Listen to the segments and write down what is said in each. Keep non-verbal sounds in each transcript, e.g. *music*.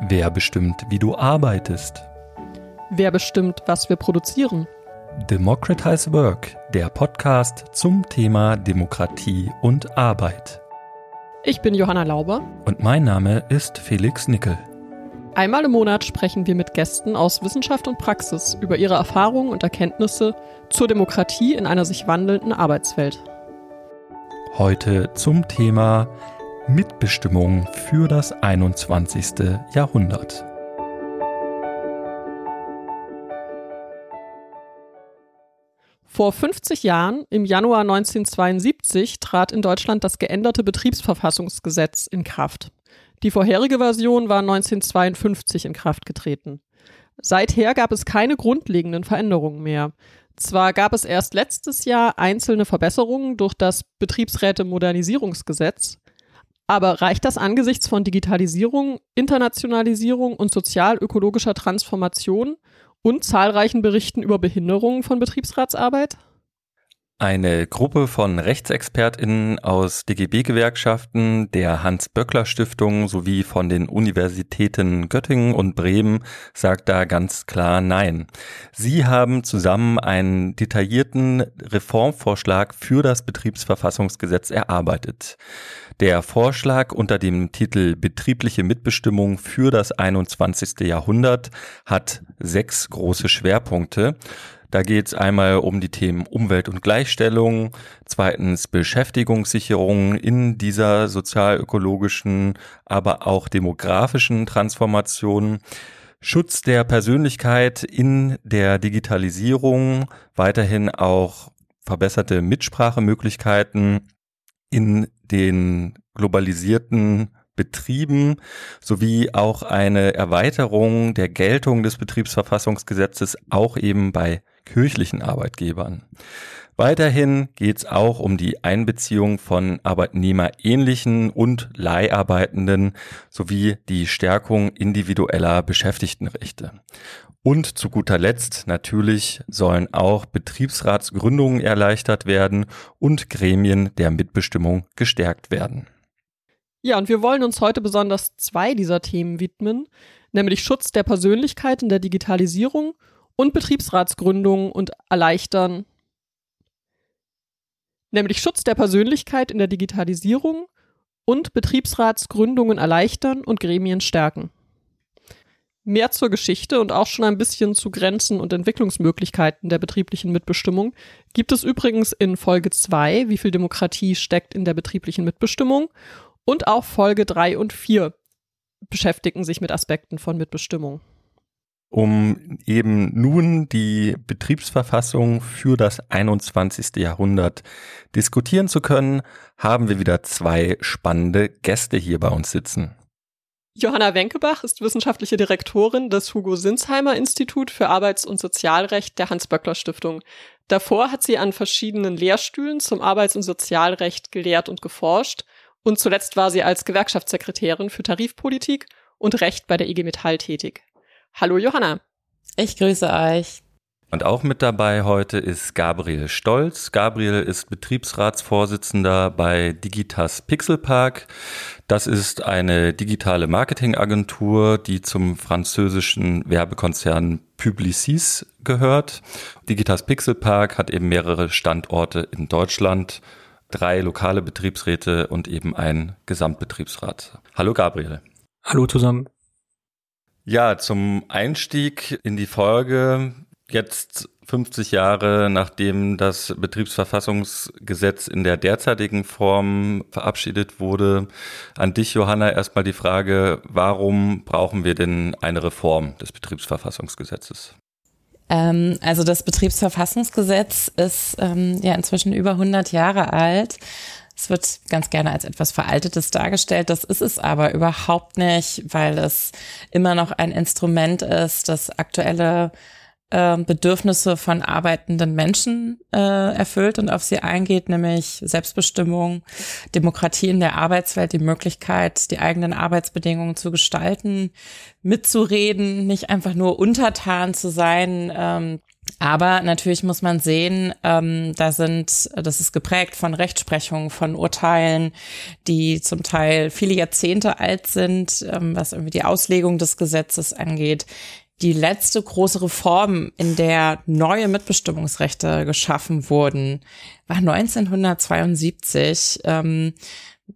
Wer bestimmt, wie du arbeitest? Wer bestimmt, was wir produzieren? Democratize Work, der Podcast zum Thema Demokratie und Arbeit. Ich bin Johanna Lauber. Und mein Name ist Felix Nickel. Einmal im Monat sprechen wir mit Gästen aus Wissenschaft und Praxis über ihre Erfahrungen und Erkenntnisse zur Demokratie in einer sich wandelnden Arbeitswelt. Heute zum Thema Mitbestimmung für das 21. Jahrhundert. Vor 50 Jahren, im Januar 1972, trat in Deutschland das geänderte Betriebsverfassungsgesetz in Kraft. Die vorherige Version war 1952 in Kraft getreten. Seither gab es keine grundlegenden Veränderungen mehr. Zwar gab es erst letztes Jahr einzelne Verbesserungen durch das Betriebsräte-Modernisierungsgesetz, aber reicht das angesichts von Digitalisierung, Internationalisierung und sozial-ökologischer Transformation und zahlreichen Berichten über Behinderungen von Betriebsratsarbeit? Eine Gruppe von RechtsexpertInnen aus DGB-Gewerkschaften, der Hans-Böckler-Stiftung sowie von den Universitäten Göttingen und Bremen sagt da ganz klar Nein. Sie haben zusammen einen detaillierten Reformvorschlag für das Betriebsverfassungsgesetz erarbeitet. Der Vorschlag unter dem Titel Betriebliche Mitbestimmung für das 21. Jahrhundert hat sechs große Schwerpunkte. Da geht es einmal um die Themen Umwelt und Gleichstellung, zweitens Beschäftigungssicherung in dieser sozialökologischen, aber auch demografischen Transformation. Schutz der Persönlichkeit in der Digitalisierung, weiterhin auch verbesserte Mitsprachemöglichkeiten in den globalisierten Betrieben sowie auch eine Erweiterung der Geltung des Betriebsverfassungsgesetzes auch eben bei kirchlichen Arbeitgebern. Weiterhin geht es auch um die Einbeziehung von arbeitnehmerähnlichen und Leiharbeitenden sowie die Stärkung individueller Beschäftigtenrechte. Und zu guter Letzt natürlich sollen auch Betriebsratsgründungen erleichtert werden und Gremien der Mitbestimmung gestärkt werden. Ja, und wir wollen uns heute besonders zwei dieser Themen widmen, nämlich Schutz der Persönlichkeit in der Digitalisierung und Betriebsratsgründungen und erleichtern, nämlich Schutz der Persönlichkeit in der Digitalisierung und Betriebsratsgründungen erleichtern und Gremien stärken. Mehr zur Geschichte und auch schon ein bisschen zu Grenzen und Entwicklungsmöglichkeiten der betrieblichen Mitbestimmung gibt es übrigens in Folge 2, wie viel Demokratie steckt in der betrieblichen Mitbestimmung, und auch Folge 3 und 4 beschäftigen sich mit Aspekten von Mitbestimmung. Um eben nun die Betriebsverfassung für das 21. Jahrhundert diskutieren zu können, haben wir wieder zwei spannende Gäste hier bei uns sitzen. Johanna Wenkebach ist wissenschaftliche Direktorin des Hugo Sinsheimer Institut für Arbeits- und Sozialrecht der Hans-Böckler-Stiftung. Davor hat sie an verschiedenen Lehrstühlen zum Arbeits- und Sozialrecht gelehrt und geforscht und zuletzt war sie als Gewerkschaftssekretärin für Tarifpolitik und Recht bei der IG Metall tätig. Hallo Johanna. Ich grüße euch. Und auch mit dabei heute ist Gabriel Stolz. Gabriel ist Betriebsratsvorsitzender bei Digitas Pixelpark. Das ist eine digitale Marketingagentur, die zum französischen Werbekonzern Publicis gehört. Digitas Pixelpark hat eben mehrere Standorte in Deutschland, drei lokale Betriebsräte und eben ein Gesamtbetriebsrat. Hallo Gabriel. Hallo zusammen. Ja, zum Einstieg in die Folge Jetzt 50 Jahre nachdem das Betriebsverfassungsgesetz in der derzeitigen Form verabschiedet wurde, an dich, Johanna, erstmal die Frage, warum brauchen wir denn eine Reform des Betriebsverfassungsgesetzes? Ähm, also das Betriebsverfassungsgesetz ist ähm, ja inzwischen über 100 Jahre alt. Es wird ganz gerne als etwas Veraltetes dargestellt. Das ist es aber überhaupt nicht, weil es immer noch ein Instrument ist, das aktuelle äh, Bedürfnisse von arbeitenden Menschen äh, erfüllt und auf sie eingeht, nämlich Selbstbestimmung, Demokratie in der Arbeitswelt, die Möglichkeit, die eigenen Arbeitsbedingungen zu gestalten, mitzureden, nicht einfach nur untertan zu sein, ähm, Aber natürlich muss man sehen, ähm, da sind, das ist geprägt von Rechtsprechung, von Urteilen, die zum Teil viele Jahrzehnte alt sind, ähm, was irgendwie die Auslegung des Gesetzes angeht. Die letzte große Reform, in der neue Mitbestimmungsrechte geschaffen wurden, war 1972. Ähm,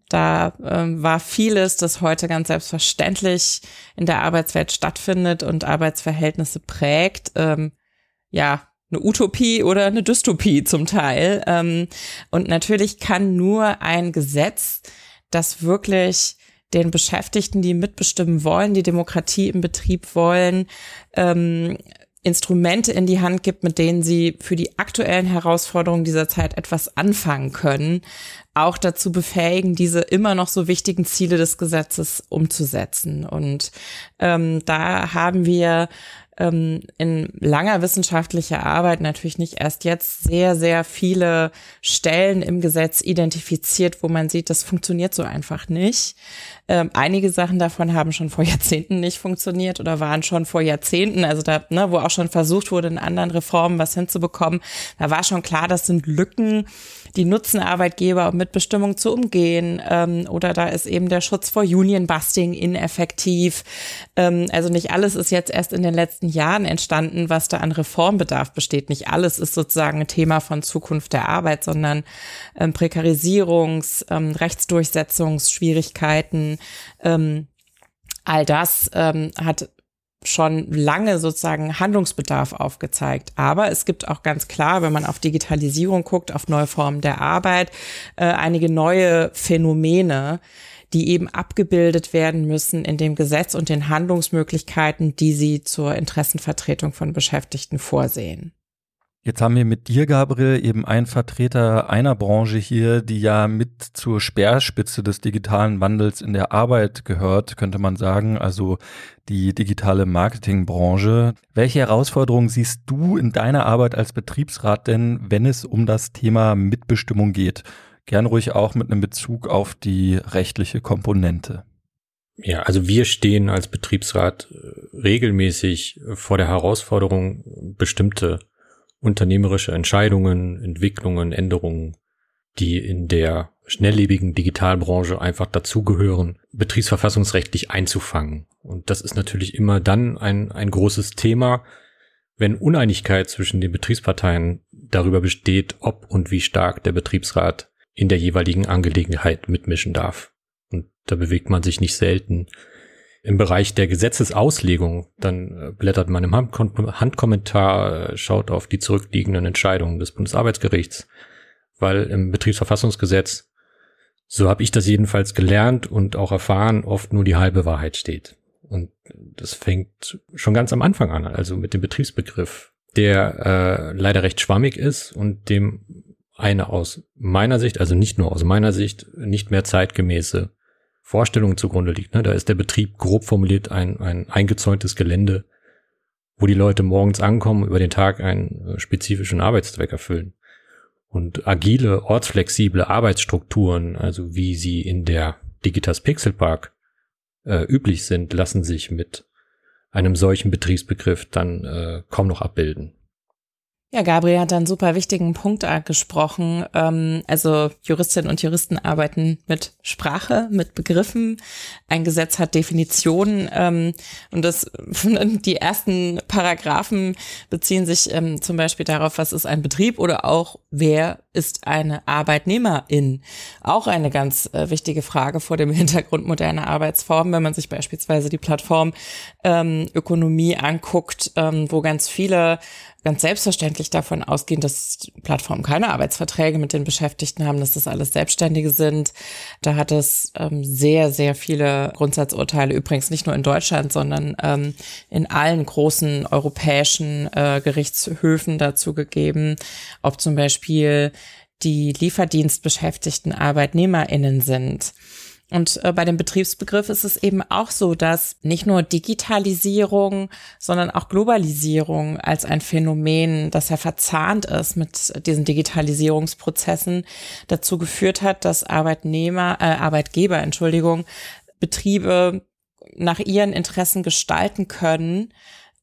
da ähm, war vieles, das heute ganz selbstverständlich in der Arbeitswelt stattfindet und Arbeitsverhältnisse prägt, ähm, ja, eine Utopie oder eine Dystopie zum Teil. Ähm, und natürlich kann nur ein Gesetz, das wirklich den Beschäftigten, die mitbestimmen wollen, die Demokratie im Betrieb wollen, ähm, Instrumente in die Hand gibt, mit denen sie für die aktuellen Herausforderungen dieser Zeit etwas anfangen können, auch dazu befähigen, diese immer noch so wichtigen Ziele des Gesetzes umzusetzen. Und ähm, da haben wir ähm, in langer wissenschaftlicher Arbeit natürlich nicht erst jetzt sehr, sehr viele Stellen im Gesetz identifiziert, wo man sieht, das funktioniert so einfach nicht. Ähm, einige Sachen davon haben schon vor *laughs* Jahrzehnten nicht funktioniert oder waren schon vor Jahrzehnten, also da, ne, wo auch schon versucht wurde, in anderen Reformen was hinzubekommen. Da war schon klar, das sind Lücken, die nutzen Arbeitgeber, um Mitbestimmung zu umgehen. Ähm, oder da ist eben der Schutz vor Union-Busting ineffektiv. Ähm, also nicht alles ist jetzt erst in den letzten Jahren entstanden, was da an Reformbedarf besteht. Nicht alles ist sozusagen ein Thema von Zukunft der Arbeit, sondern ähm, Prekarisierungs-, ähm, Rechtsdurchsetzungsschwierigkeiten, ähm, all das ähm, hat schon lange sozusagen Handlungsbedarf aufgezeigt. Aber es gibt auch ganz klar, wenn man auf Digitalisierung guckt, auf neue Formen der Arbeit, äh, einige neue Phänomene, die eben abgebildet werden müssen in dem Gesetz und den Handlungsmöglichkeiten, die sie zur Interessenvertretung von Beschäftigten vorsehen. Jetzt haben wir mit dir, Gabriel, eben einen Vertreter einer Branche hier, die ja mit zur Speerspitze des digitalen Wandels in der Arbeit gehört, könnte man sagen, also die digitale Marketingbranche. Welche Herausforderungen siehst du in deiner Arbeit als Betriebsrat denn, wenn es um das Thema Mitbestimmung geht? Gern ruhig auch mit einem Bezug auf die rechtliche Komponente. Ja, also wir stehen als Betriebsrat äh, regelmäßig vor der Herausforderung, bestimmte unternehmerische Entscheidungen, Entwicklungen, Änderungen, die in der schnelllebigen Digitalbranche einfach dazugehören, betriebsverfassungsrechtlich einzufangen. Und das ist natürlich immer dann ein, ein großes Thema, wenn Uneinigkeit zwischen den Betriebsparteien darüber besteht, ob und wie stark der Betriebsrat in der jeweiligen Angelegenheit mitmischen darf. Und da bewegt man sich nicht selten im Bereich der Gesetzesauslegung, dann äh, blättert man im Handkommentar, äh, schaut auf die zurückliegenden Entscheidungen des Bundesarbeitsgerichts, weil im Betriebsverfassungsgesetz, so habe ich das jedenfalls gelernt und auch erfahren, oft nur die halbe Wahrheit steht. Und das fängt schon ganz am Anfang an, also mit dem Betriebsbegriff, der äh, leider recht schwammig ist und dem eine aus meiner Sicht, also nicht nur aus meiner Sicht, nicht mehr zeitgemäße Vorstellung zugrunde liegt. Ne? Da ist der Betrieb grob formuliert ein, ein eingezäuntes Gelände, wo die Leute morgens ankommen, über den Tag einen äh, spezifischen Arbeitszweck erfüllen. Und agile, ortsflexible Arbeitsstrukturen, also wie sie in der Digitas Pixel Park äh, üblich sind, lassen sich mit einem solchen Betriebsbegriff dann äh, kaum noch abbilden. Ja, Gabriel hat einen super wichtigen Punkt angesprochen. Ähm, also Juristinnen und Juristen arbeiten mit Sprache, mit Begriffen. Ein Gesetz hat Definitionen ähm, und das *laughs* die ersten Paragraphen beziehen sich ähm, zum Beispiel darauf, was ist ein Betrieb oder auch wer ist eine Arbeitnehmerin. Auch eine ganz äh, wichtige Frage vor dem *laughs* Hintergrund moderner Arbeitsformen, wenn man sich beispielsweise die Plattform Ökonomie anguckt, wo ganz viele ganz selbstverständlich davon ausgehen, dass Plattformen keine Arbeitsverträge mit den Beschäftigten haben, dass das alles Selbstständige sind. Da hat es ähm, sehr, sehr viele Grundsatzurteile, übrigens nicht nur in Deutschland, sondern ähm, in allen großen europäischen äh, Gerichtshöfen dazu gegeben, ob zum Beispiel die Lieferdienstbeschäftigten ArbeitnehmerInnen sind. Und äh, bei dem Betriebsbegriff ist es eben auch so, dass nicht nur Digitalisierung, sondern auch Globalisierung als ein Phänomen, das ja verzahnt ist mit diesen Digitalisierungsprozessen, dazu geführt hat, dass Arbeitnehmer, äh, Arbeitgeber, Entschuldigung, Betriebe nach ihren Interessen gestalten können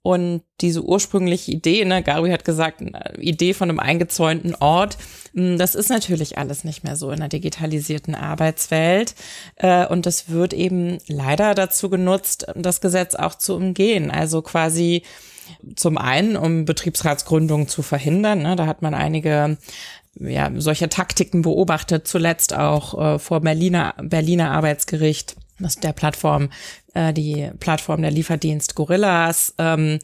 Und diese ursprüngliche Idee, ne, Gary hat gesagt, Idee von einem eingezäunten Ort, hm, das ist natürlich alles nicht mehr so in der digitalisierten Arbeitswelt. Äh, und das wird eben leider dazu genutzt, das Gesetz auch zu umgehen. Also quasi zum einen, um Betriebsratsgründungen zu verhindern. Ne, da hat man einige ja, solche Taktiken beobachtet, zuletzt auch äh, vor Berliner, Berliner Arbeitsgericht das der Plattform, äh, die Plattform der Lieferdienst Gorillas. Ähm,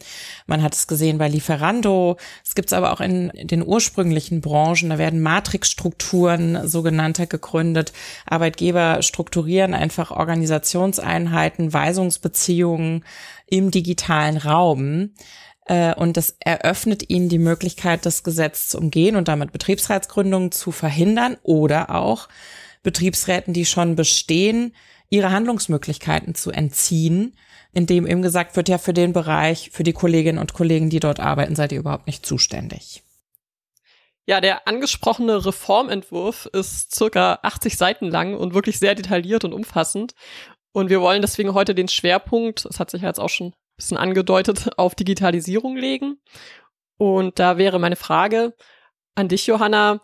man hat es gesehen bei Lieferando. Es gibt es aber auch in, den ursprünglichen Branchen. Da werden Matrixstrukturen sogenannte gegründet. Arbeitgeber strukturieren einfach Organisationseinheiten, Weisungsbeziehungen im digitalen Raum. Äh, und das eröffnet ihnen die Möglichkeit, das Gesetz zu umgehen und damit Betriebsratsgründungen zu verhindern oder auch Betriebsräten, die schon bestehen, ihre Handlungsmöglichkeiten zu entziehen, indem eben gesagt wird, ja, für den Bereich, für die Kolleginnen und Kollegen, die dort arbeiten, seid ihr überhaupt nicht zuständig. Ja, der angesprochene Reformentwurf ist circa 80 Seiten lang und wirklich sehr detailliert und umfassend. Und wir wollen deswegen heute den Schwerpunkt, das hat sich ja jetzt auch schon ein bisschen angedeutet, *laughs* auf Digitalisierung legen. Und da wäre meine Frage an dich, Johanna.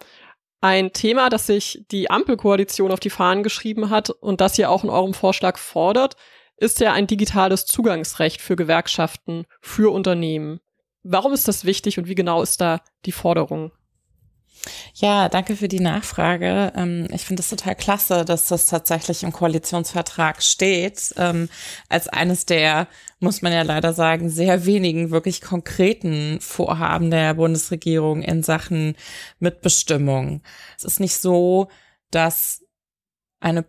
Ein Thema, das sich die Ampelkoalition auf die Fahnen geschrieben hat und das ihr auch in eurem Vorschlag fordert, ist ja ein digitales Zugangsrecht für Gewerkschaften, für Unternehmen. Warum ist das wichtig und wie genau ist da die Forderung? Ja, danke für die Nachfrage. Ähm, ich finde es total klasse, dass das tatsächlich im Koalitionsvertrag steht. Ähm, als eines der, muss man ja leider sagen, sehr wenigen wirklich konkreten Vorhaben der Bundesregierung in Sachen Mitbestimmung. Es ist nicht so, dass eine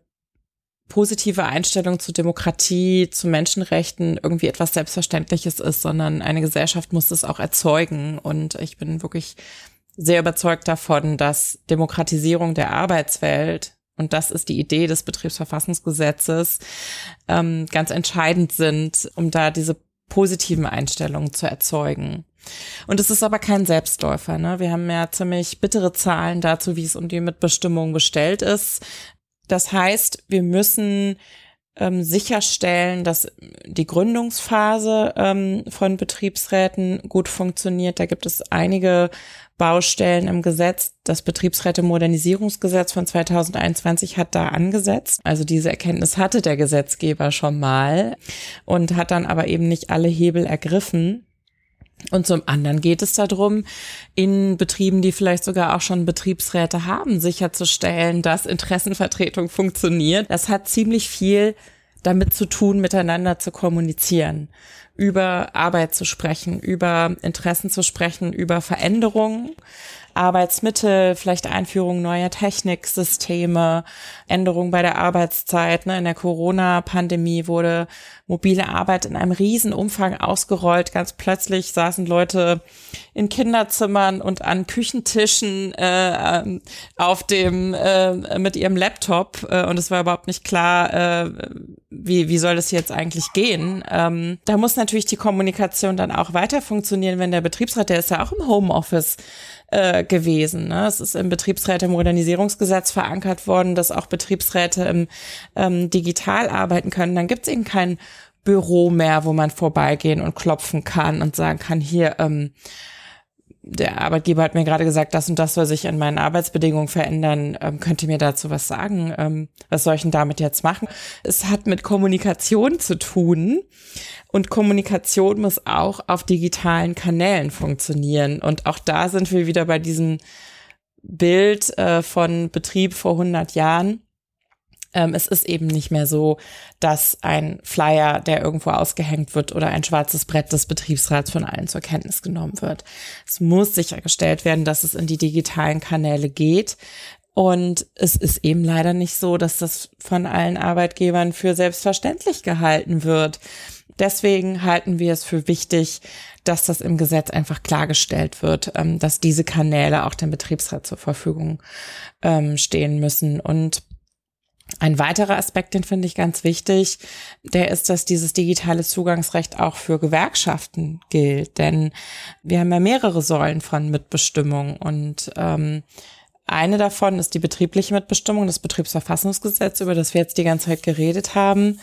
positive Einstellung zu Demokratie, zu Menschenrechten irgendwie etwas Selbstverständliches ist, sondern eine Gesellschaft muss es auch erzeugen. Und ich bin wirklich sehr überzeugt davon, dass Demokratisierung der Arbeitswelt und das ist die Idee des Betriebsverfassungsgesetzes, ähm, ganz entscheidend sind, um da diese positiven Einstellungen zu erzeugen. Und es ist aber kein Selbstläufer. Ne? Wir haben ja ziemlich bittere Zahlen dazu, wie es um die Mitbestimmung bestellt ist. Das heißt, wir müssen ähm, sicherstellen, dass die Gründungsphase ähm, von Betriebsräten gut funktioniert. Da gibt es einige Baustellen im Gesetz. Das Betriebsräte-Modernisierungsgesetz von 2021 hat da angesetzt. Also diese Erkenntnis hatte der Gesetzgeber schon mal und hat dann aber eben nicht alle Hebel ergriffen. Und zum anderen geht es darum, in Betrieben, die vielleicht sogar auch schon Betriebsräte haben, sicherzustellen, dass Interessenvertretung funktioniert. Das hat ziemlich viel damit zu tun, miteinander zu kommunizieren über Arbeit zu sprechen, über Interessen zu sprechen, über Veränderungen, Arbeitsmittel, vielleicht Einführung neuer Techniksysteme, Änderungen bei der Arbeitszeit. Ne? In der Corona-Pandemie wurde mobile Arbeit in einem riesen Umfang ausgerollt. Ganz plötzlich saßen Leute in Kinderzimmern und an Küchentischen äh, auf dem äh, mit ihrem Laptop äh, und es war überhaupt nicht klar, äh, wie wie soll das jetzt eigentlich gehen. Ähm, da muss natürlich die Kommunikation dann auch weiter funktionieren, wenn der Betriebsrat, der ist ja auch im Homeoffice äh, gewesen. Ne? Es ist im Betriebsräte-Modernisierungsgesetz verankert worden, dass auch Betriebsräte im ähm, digital arbeiten können. Dann gibt es eben kein Büro mehr, wo man vorbeigehen und klopfen kann und sagen kann, hier, ähm, der Arbeitgeber hat mir gerade gesagt, das und das soll sich an meinen Arbeitsbedingungen verändern. Ähm, könnt ihr mir dazu was sagen? Ähm, was soll ich denn damit jetzt machen? Es hat mit Kommunikation zu tun. Und Kommunikation muss auch auf digitalen Kanälen funktionieren. Und auch da sind wir wieder bei diesem Bild äh, von Betrieb vor 100 Jahren. Ähm, es ist eben nicht mehr so, dass ein Flyer, der irgendwo ausgehängt wird oder ein schwarzes Brett des Betriebsrats von allen zur Kenntnis genommen wird. Es muss sichergestellt werden, dass es in die digitalen Kanäle geht. Und es ist eben leider nicht so, dass das von allen Arbeitgebern für selbstverständlich gehalten wird. Deswegen halten wir es für wichtig, dass das im Gesetz einfach klargestellt wird, ähm, dass diese Kanäle auch dem Betriebsrat zur Verfügung ähm, stehen müssen. Und ein weiterer Aspekt, den finde ich ganz wichtig, der ist, dass dieses digitale Zugangsrecht auch für Gewerkschaften gilt. Denn wir haben ja mehrere Säulen von Mitbestimmung und ähm, eine davon ist die betriebliche Mitbestimmung, das Betriebsverfassungsgesetz, über das wir jetzt die ganze Zeit geredet haben.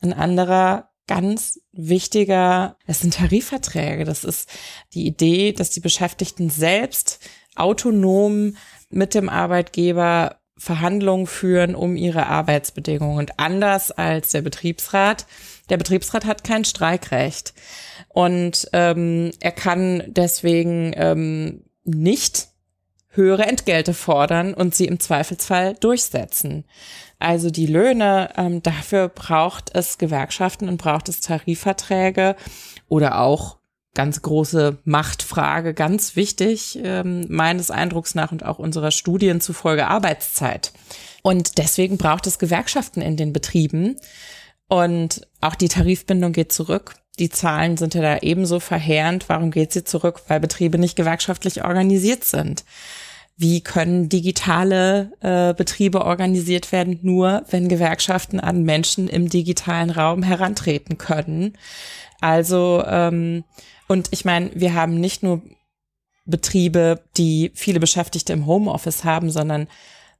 Ein anderer ganz wichtiger, es sind Tarifverträge. Das ist die Idee, dass die Beschäftigten selbst autonom mit dem Arbeitgeber Verhandlungen führen um ihre Arbeitsbedingungen. Und anders als der Betriebsrat, der Betriebsrat hat kein Streikrecht. Und ähm, er kann deswegen ähm, nicht höhere Entgelte fordern und sie im Zweifelsfall durchsetzen. Also die Löhne, ähm, dafür braucht es Gewerkschaften und braucht es Tarifverträge oder auch ganz große Machtfrage, ganz wichtig, ähm, meines Eindrucks nach und auch unserer Studien zufolge Arbeitszeit. Und deswegen braucht es Gewerkschaften in den Betrieben. Und auch die Tarifbindung geht zurück. Die Zahlen sind ja da ebenso verheerend. Warum geht sie zurück? Weil Betriebe nicht gewerkschaftlich organisiert sind. Wie können digitale äh, Betriebe organisiert werden? Nur wenn Gewerkschaften an Menschen im digitalen Raum herantreten können. Also ähm, und ich meine, wir haben nicht nur Betriebe, die viele Beschäftigte im Homeoffice haben, sondern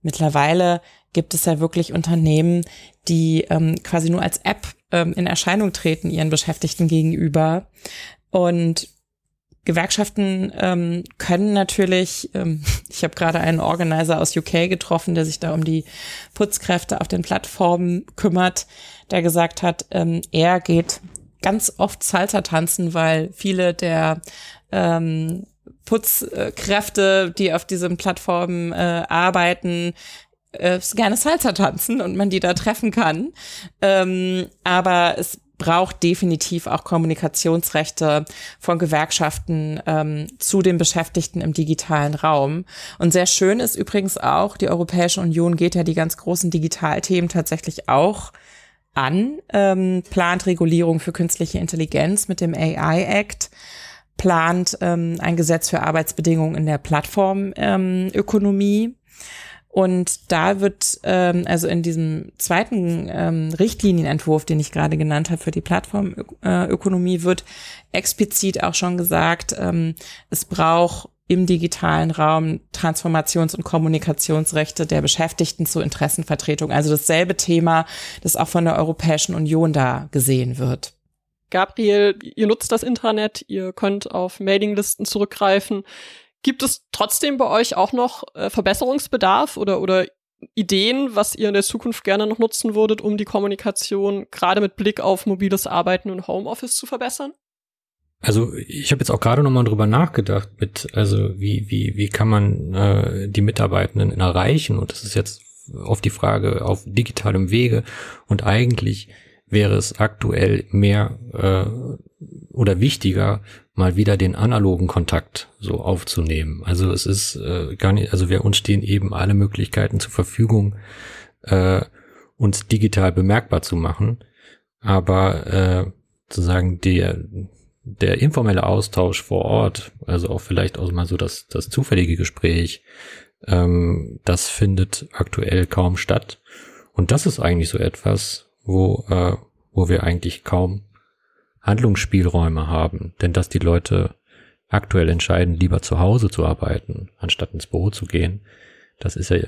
mittlerweile gibt es ja wirklich Unternehmen, die ähm, quasi nur als App ähm, in Erscheinung treten ihren Beschäftigten gegenüber. Und Gewerkschaften ähm, können natürlich, ähm, *laughs* ich habe gerade einen Organizer aus UK getroffen, der sich da um die Putzkräfte auf den Plattformen kümmert, der gesagt hat, ähm, er geht ganz oft Salsa tanzen, weil viele der ähm, Putzkräfte, die auf diesen Plattformen äh, arbeiten, äh, gerne Salsa tanzen und man die da treffen kann. Ähm, aber es braucht definitiv auch Kommunikationsrechte von Gewerkschaften ähm, zu den Beschäftigten im digitalen Raum. Und sehr schön ist übrigens auch, die Europäische Union geht ja die ganz großen Digitalthemen tatsächlich auch an, ähm, plant Regulierung für künstliche Intelligenz mit dem AI Act, plant ähm, ein Gesetz für Arbeitsbedingungen in der Plattformökonomie. Ähm, und da wird, ähm, also in diesem zweiten ähm, Richtlinienentwurf, den ich gerade genannt habe für die Plattformökonomie, wird explizit auch schon gesagt, ähm, es braucht im digitalen Raum Transformations- und Kommunikationsrechte der Beschäftigten zur Interessenvertretung. Also dasselbe Thema, das auch von der Europäischen Union da gesehen wird. Gabriel, ihr nutzt das Intranet, ihr könnt auf Mailinglisten zurückgreifen. Gibt es trotzdem bei euch auch noch äh, Verbesserungsbedarf oder, oder Ideen, was ihr in der Zukunft gerne noch nutzen würdet, um die Kommunikation gerade mit Blick auf mobiles Arbeiten und Homeoffice zu verbessern? Also ich habe jetzt auch gerade nochmal drüber nachgedacht, mit also wie wie wie kann man äh, die Mitarbeitenden erreichen und das ist jetzt auf die Frage auf digitalem Wege und eigentlich wäre es aktuell mehr äh, oder wichtiger mal wieder den analogen Kontakt so aufzunehmen. Also es ist äh, gar nicht, also wir uns stehen eben alle Möglichkeiten zur Verfügung, äh, uns digital bemerkbar zu machen, aber äh, sozusagen der der informelle Austausch vor Ort, also auch vielleicht auch mal so das, das zufällige Gespräch, ähm, das findet aktuell kaum statt. Und das ist eigentlich so etwas, wo, äh, wo wir eigentlich kaum Handlungsspielräume haben. Denn dass die Leute aktuell entscheiden, lieber zu Hause zu arbeiten, anstatt ins Büro zu gehen, das ist ja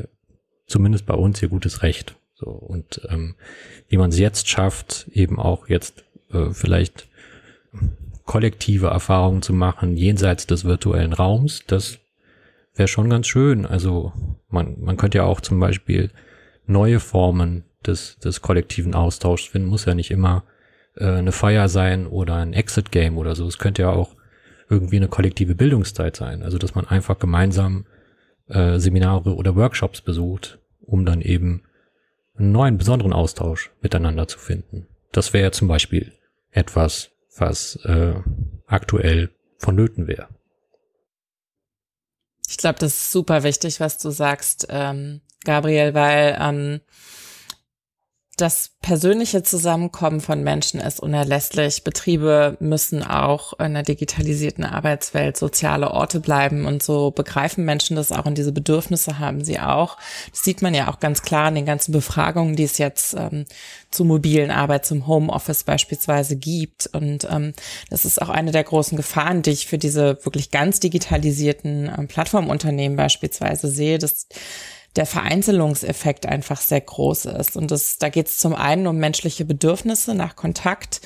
zumindest bei uns ihr gutes Recht. So, und ähm, wie man es jetzt schafft, eben auch jetzt äh, vielleicht kollektive Erfahrungen zu machen, jenseits des virtuellen Raums, das wäre schon ganz schön. Also man, man könnte ja auch zum Beispiel neue Formen des, des kollektiven Austauschs finden. Muss ja nicht immer äh, eine Feier sein oder ein Exit-Game oder so. Es könnte ja auch irgendwie eine kollektive Bildungszeit sein. Also dass man einfach gemeinsam äh, Seminare oder Workshops besucht, um dann eben einen neuen, besonderen Austausch miteinander zu finden. Das wäre ja zum Beispiel etwas, was äh, aktuell vonnöten wäre. Ich glaube, das ist super wichtig, was du sagst, ähm, Gabriel, weil ähm, das persönliche Zusammenkommen von Menschen ist unerlässlich. Betriebe müssen auch in der digitalisierten Arbeitswelt soziale Orte bleiben und so begreifen Menschen das auch und diese Bedürfnisse haben sie auch. Das sieht man ja auch ganz klar in den ganzen Befragungen, die es jetzt ähm, zur mobilen Arbeit, zum Homeoffice beispielsweise gibt. Und ähm, das ist auch eine der großen Gefahren, die ich für diese wirklich ganz digitalisierten ähm, Plattformunternehmen beispielsweise sehe, dass der Vereinzelungseffekt einfach sehr groß ist. Und das, da geht es zum einen um menschliche Bedürfnisse nach Kontakt,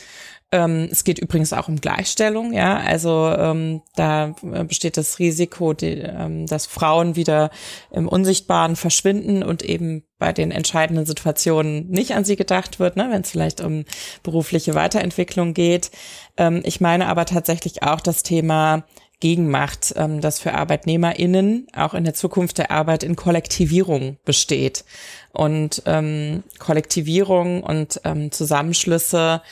ähm, es geht übrigens auch um Gleichstellung, ja. Also ähm, da äh, besteht das Risiko, die, ähm, dass Frauen wieder im Unsichtbaren verschwinden und eben bei den entscheidenden Situationen nicht an sie gedacht wird, ne, wenn es vielleicht um berufliche Weiterentwicklung geht. Ähm, ich meine aber tatsächlich auch das Thema Gegenmacht, ähm, das für ArbeitnehmerInnen auch in der Zukunft der Arbeit in Kollektivierung besteht. Und ähm, Kollektivierung und ähm, Zusammenschlüsse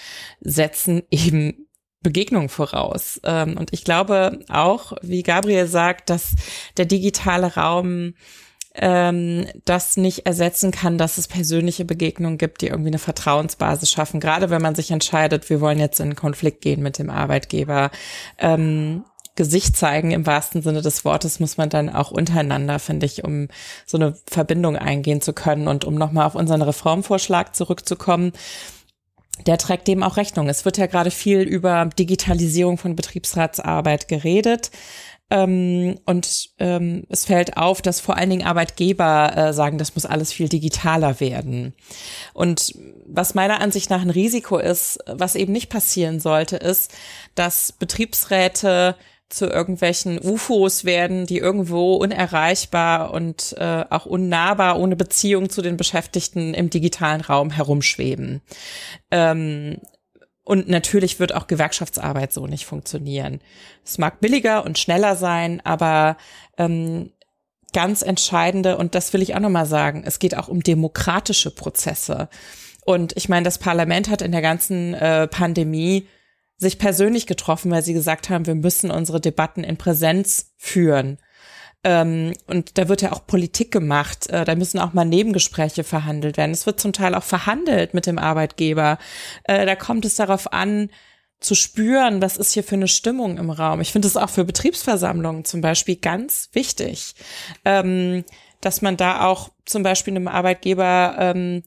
setzen eben Begegnung voraus. Ähm, und ich glaube auch, wie Gabriel sagt, dass der digitale Raum ähm, das nicht ersetzen kann, dass es persönliche Begegnungen gibt, die irgendwie eine Vertrauensbasis schaffen. Gerade wenn man sich entscheidet, wir wollen jetzt in Konflikt gehen mit dem Arbeitgeber. Ähm, Gesicht zeigen im wahrsten Sinne des Wortes muss man dann auch untereinander, finde ich, um so eine Verbindung eingehen zu können und um nochmal auf unseren Reformvorschlag zurückzukommen. Der trägt dem auch Rechnung. Es wird ja gerade viel über Digitalisierung von Betriebsratsarbeit geredet. Ähm, und ähm, es fällt auf, dass vor allen Dingen Arbeitgeber äh, sagen, das muss alles viel digitaler werden. Und was meiner Ansicht nach ein Risiko ist, was eben nicht passieren sollte, ist, dass Betriebsräte zu irgendwelchen UFOs werden, die irgendwo unerreichbar und äh, auch unnahbar, ohne Beziehung zu den Beschäftigten im digitalen Raum herumschweben. Ähm, und natürlich wird auch Gewerkschaftsarbeit so nicht funktionieren. Es mag billiger und schneller sein, aber ähm, ganz entscheidende, und das will ich auch nochmal sagen, es geht auch um demokratische Prozesse. Und ich meine, das Parlament hat in der ganzen äh, Pandemie sich persönlich getroffen, weil sie gesagt haben, wir müssen unsere Debatten in Präsenz führen. Ähm, und da wird ja auch Politik gemacht. Äh, da müssen auch mal Nebengespräche verhandelt werden. Es wird zum Teil auch verhandelt mit dem Arbeitgeber. Äh, da kommt es darauf an, zu spüren, was ist hier für eine Stimmung im Raum. Ich finde es auch für Betriebsversammlungen zum Beispiel ganz wichtig, ähm, dass man da auch zum Beispiel einem Arbeitgeber ähm,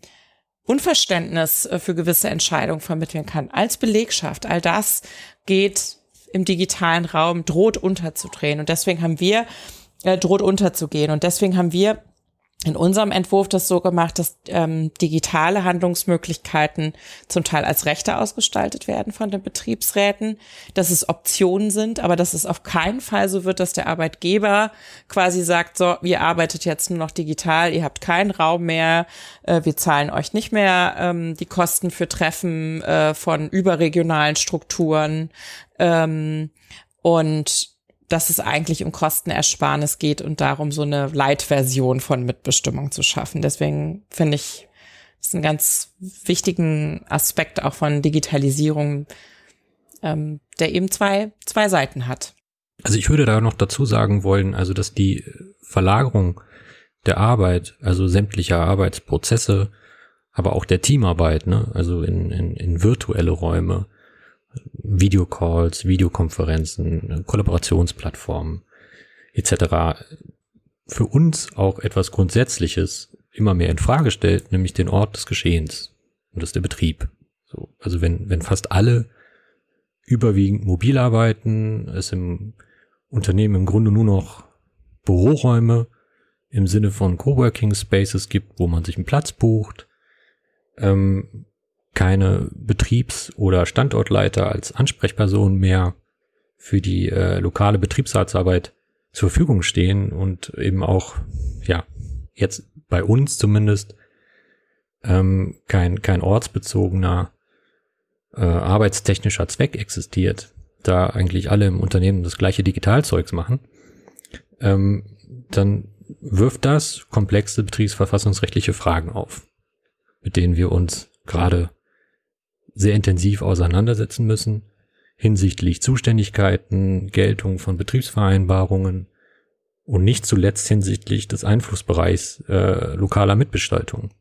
Unverständnis äh, für gewisse Entscheidungen vermitteln kann, als Belegschaft. All das geht im digitalen Raum, droht unterzudrehen. Und deswegen haben wir, äh, droht unterzugehen. Und deswegen haben wir in unserem Entwurf das so gemacht, dass ähm, digitale Handlungsmöglichkeiten zum Teil als Rechte ausgestaltet werden von den Betriebsräten, dass es Optionen sind, aber dass es auf keinen Fall so wird, dass der Arbeitgeber quasi sagt, so, ihr arbeitet jetzt nur noch digital, ihr habt keinen Raum mehr, äh, wir zahlen euch nicht mehr ähm, die Kosten für Treffen äh, von überregionalen Strukturen ähm, und dass es eigentlich um Kostenersparnis geht und darum, so eine Light-Version von Mitbestimmung zu schaffen. Deswegen finde ich, das ist ein ganz wichtigen Aspekt auch von Digitalisierung, ähm, der eben zwei, zwei Seiten hat. Also ich würde da noch dazu sagen wollen, also dass die Verlagerung der Arbeit, also sämtlicher Arbeitsprozesse, aber auch der Teamarbeit, ne, also in, in, in virtuelle Räume, Videocalls, Videokonferenzen, Kollaborationsplattformen etc. für uns auch etwas Grundsätzliches immer mehr in Frage stellt, nämlich den Ort des Geschehens. Und das ist der Betrieb. So, also wenn, wenn fast alle überwiegend mobil arbeiten, es im Unternehmen im Grunde nur noch Büroräume im Sinne von Coworking Spaces gibt, wo man sich einen Platz bucht, ähm, keine Betriebs- oder Standortleiter als Ansprechperson mehr für die äh, lokale Betriebsratsarbeit zur Verfügung stehen und eben auch, ja, jetzt bei uns zumindest ähm, kein, kein ortsbezogener äh, arbeitstechnischer Zweck existiert, da eigentlich alle im Unternehmen das gleiche Digitalzeugs machen, ähm, dann wirft das komplexe betriebsverfassungsrechtliche Fragen auf, mit denen wir uns gerade sehr intensiv auseinandersetzen müssen hinsichtlich Zuständigkeiten, Geltung von Betriebsvereinbarungen und nicht zuletzt hinsichtlich des Einflussbereichs äh, lokaler Mitgestaltung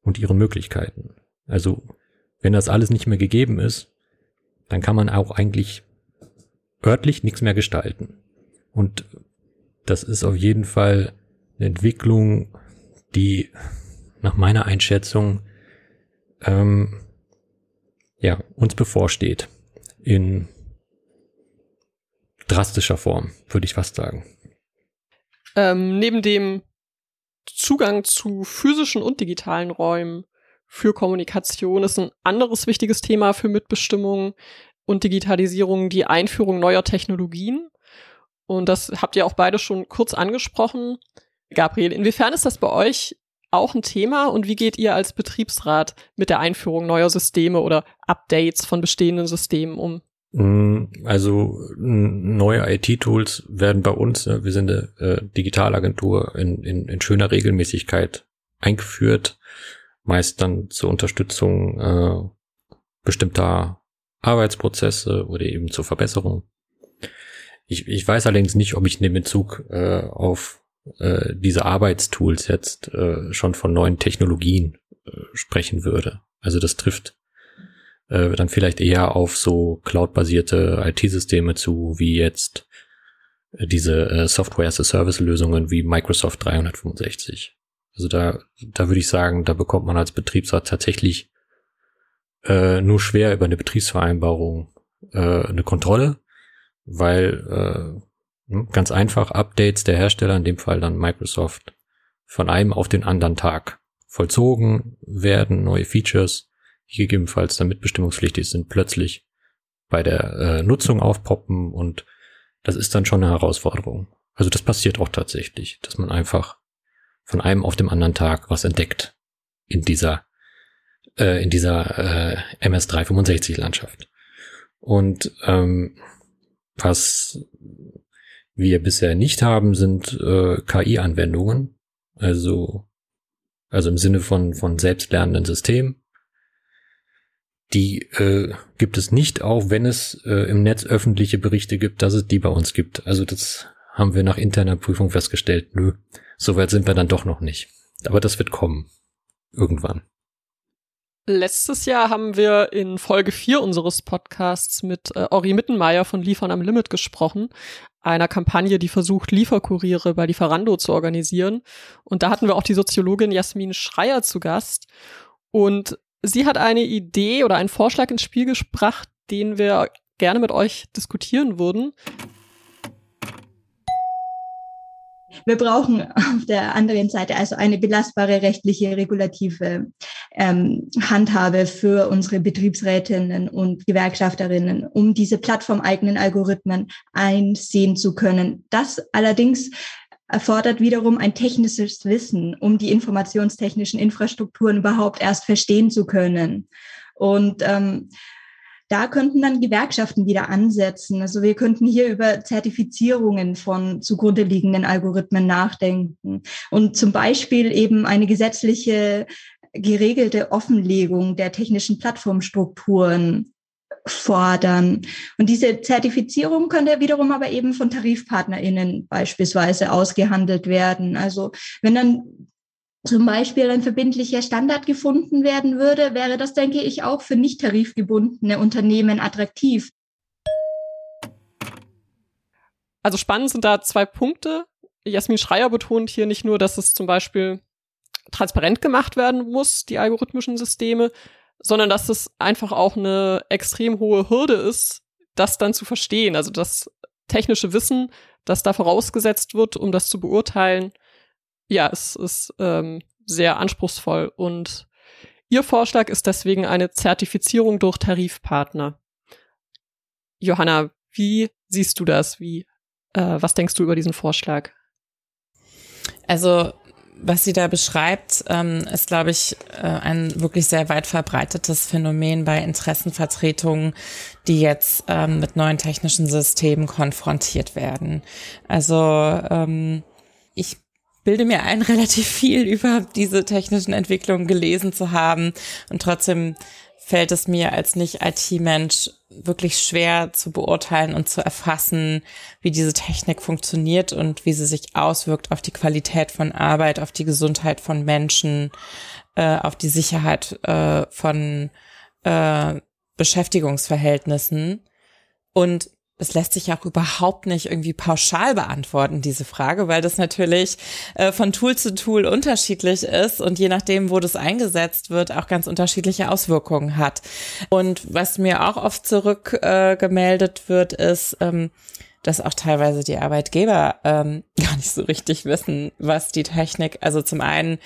und ihren Möglichkeiten. Also wenn das alles nicht mehr gegeben ist, dann kann man auch eigentlich örtlich nichts mehr gestalten. Und das ist auf jeden Fall eine Entwicklung, die nach meiner Einschätzung ähm, ja, uns bevorsteht. In drastischer Form, würde ich fast sagen. Ähm, neben dem Zugang zu physischen und digitalen Räumen für Kommunikation ist ein anderes wichtiges Thema für Mitbestimmung und Digitalisierung, die Einführung neuer Technologien. Und das habt ihr auch beide schon kurz angesprochen. Gabriel, inwiefern ist das bei euch auch ein Thema und wie geht ihr als Betriebsrat mit der Einführung neuer Systeme oder Updates von bestehenden Systemen um? Mm, also neue IT-Tools werden bei uns, wir sind eine äh, Digitalagentur, in, in, in schöner Regelmäßigkeit eingeführt, meist dann zur Unterstützung äh, bestimmter Arbeitsprozesse oder eben zur Verbesserung. Ich, ich weiß allerdings nicht, ob ich in dem Bezug äh, auf äh, diese Arbeitstools jetzt äh, schon von neuen Technologien äh, sprechen würde. Also das trifft äh, dann vielleicht eher auf so cloud-basierte IT-Systeme zu, wie jetzt äh, diese äh, Software-as-a-Service-Lösungen wie Microsoft 365. Also da, da würde ich sagen, da bekommt man als Betriebsrat tatsächlich äh, nur schwer über eine Betriebsvereinbarung äh, eine Kontrolle, weil äh, ganz einfach Updates der Hersteller, in dem Fall dann Microsoft, von einem auf den anderen Tag vollzogen werden, neue Features gegebenenfalls dann mitbestimmungspflichtig sind, plötzlich bei der äh, Nutzung aufpoppen und das ist dann schon eine Herausforderung. Also das passiert auch tatsächlich, dass man einfach von einem auf dem anderen Tag was entdeckt in dieser äh, in dieser äh, MS365 Landschaft. Und ähm, was wir bisher nicht haben, sind äh, KI-Anwendungen, also also im Sinne von von selbstlernenden Systemen, die äh, gibt es nicht, auch wenn es äh, im Netz öffentliche Berichte gibt, dass es die bei uns gibt. Also das haben wir nach interner Prüfung festgestellt. Nö, soweit sind wir dann doch noch nicht. Aber das wird kommen. Irgendwann. Letztes Jahr haben wir in Folge 4 unseres Podcasts mit äh, Ori Mittenmeier von Liefern am Limit gesprochen, einer Kampagne, die versucht, Lieferkuriere bei Lieferando zu organisieren. Und da hatten wir auch die Soziologin Jasmin Schreier zu Gast. Und sie hat eine Idee oder einen Vorschlag ins Spiel gebracht, den wir gerne mit euch diskutieren würden. Wir brauchen auf der anderen Seite also eine belastbare rechtliche regulative ähm, Handhabe für unsere Betriebsrätinnen und Gewerkschafterinnen, um diese plattformeigenen Algorithmen einsehen zu können. Das allerdings erfordert wiederum ein technisches Wissen, um die informationstechnischen Infrastrukturen überhaupt erst verstehen zu können. Und ähm, da könnten dann Gewerkschaften wieder ansetzen. Also wir könnten hier über Zertifizierungen von zugrunde liegenden Algorithmen nachdenken und zum Beispiel eben eine gesetzliche geregelte Offenlegung der technischen Plattformstrukturen fordern. Und diese Zertifizierung könnte wiederum aber eben von TarifpartnerInnen beispielsweise ausgehandelt werden. Also wenn dann zum Beispiel ein verbindlicher Standard gefunden werden würde, wäre das, denke ich, auch für nicht tarifgebundene Unternehmen attraktiv. Also spannend sind da zwei Punkte. Jasmin Schreier betont hier nicht nur, dass es zum Beispiel transparent gemacht werden muss, die algorithmischen Systeme, sondern dass es einfach auch eine extrem hohe Hürde ist, das dann zu verstehen. Also das technische Wissen, das da vorausgesetzt wird, um das zu beurteilen, ja, es ist ähm, sehr anspruchsvoll. Und Ihr Vorschlag ist deswegen eine Zertifizierung durch Tarifpartner. Johanna, wie siehst du das? Wie, äh, was denkst du über diesen Vorschlag? Also was sie da beschreibt, ähm, ist, glaube ich, äh, ein wirklich sehr weit verbreitetes Phänomen bei Interessenvertretungen, die jetzt ähm, mit neuen technischen Systemen konfrontiert werden. Also ähm, ich bilde mir ein, *laughs* relativ viel über diese technischen Entwicklungen gelesen zu haben und trotzdem fällt es mir als Nicht-IT-Mensch wirklich schwer zu beurteilen und zu erfassen, wie diese Technik funktioniert und wie sie sich auswirkt auf die Qualität von Arbeit, auf die Gesundheit von Menschen, äh, auf die Sicherheit äh, von äh, Beschäftigungsverhältnissen. Und es lässt sich auch überhaupt nicht irgendwie pauschal beantworten, diese Frage, weil das natürlich äh, von Tool zu Tool unterschiedlich ist und je nachdem, wo das eingesetzt wird, auch ganz unterschiedliche Auswirkungen hat. Und was mir auch oft zurückgemeldet äh, wird, ist, ähm, dass auch teilweise die Arbeitgeber ähm, *laughs* gar nicht so richtig wissen, was die Technik, also zum einen,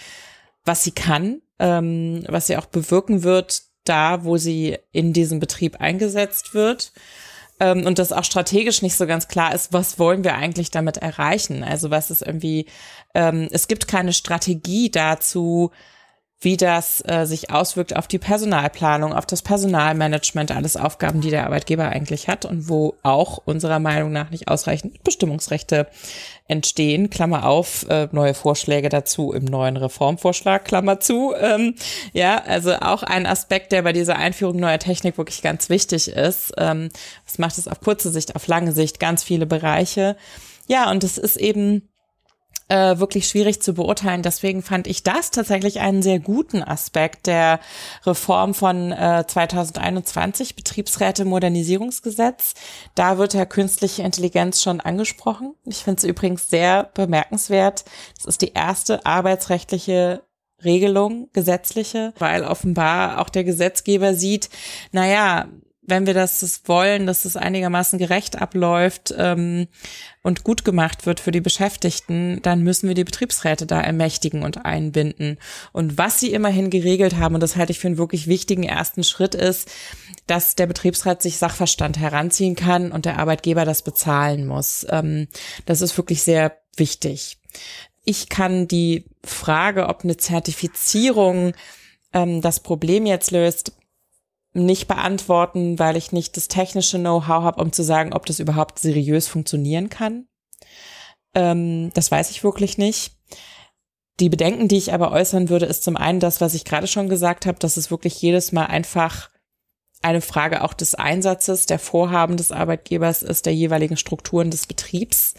was sie kann, ähm, was sie auch bewirken wird, da, wo sie in diesem Betrieb eingesetzt wird. Ähm, und das auch strategisch nicht so ganz klar ist, was wollen wir eigentlich damit erreichen? Also was ist irgendwie, ähm, es gibt keine Strategie dazu, wie das äh, sich auswirkt auf die Personalplanung, auf das Personalmanagement, alles Aufgaben, die der Arbeitgeber eigentlich hat und wo auch unserer Meinung nach nicht ausreichend Bestimmungsrechte entstehen. Klammer auf, äh, neue Vorschläge dazu im neuen Reformvorschlag, Klammer zu. Ähm, ja, also auch ein Aspekt, der bei dieser Einführung neuer Technik wirklich ganz wichtig ist. Ähm, was macht es auf kurze Sicht, auf lange Sicht, ganz viele Bereiche. Ja, und es ist eben äh, wirklich schwierig zu beurteilen. Deswegen fand ich das tatsächlich einen sehr guten Aspekt der Reform von äh, 2021, Betriebsräte Modernisierungsgesetz. Da wird ja künstliche Intelligenz schon angesprochen. Ich finde es übrigens sehr bemerkenswert. Das ist die erste arbeitsrechtliche Regelung, gesetzliche, weil offenbar auch der Gesetzgeber sieht, naja, wenn wir das, das wollen, dass es einigermaßen gerecht abläuft ähm, und gut gemacht wird für die Beschäftigten, dann müssen wir die Betriebsräte da ermächtigen und einbinden. Und was sie immerhin geregelt haben, und das halte ich für einen wirklich wichtigen ersten Schritt, ist, dass der Betriebsrat sich Sachverstand heranziehen kann und der Arbeitgeber das bezahlen muss. Ähm, das ist wirklich sehr wichtig. Ich kann die Frage, ob eine Zertifizierung ähm, das Problem jetzt löst, nicht beantworten, weil ich nicht das technische Know-how habe, um zu sagen, ob das überhaupt seriös funktionieren kann. Ähm, das weiß ich wirklich nicht. Die Bedenken, die ich aber äußern würde, ist zum einen das, was ich gerade schon gesagt habe, dass es wirklich jedes Mal einfach eine Frage auch des Einsatzes, der Vorhaben des Arbeitgebers ist, der jeweiligen Strukturen des Betriebs,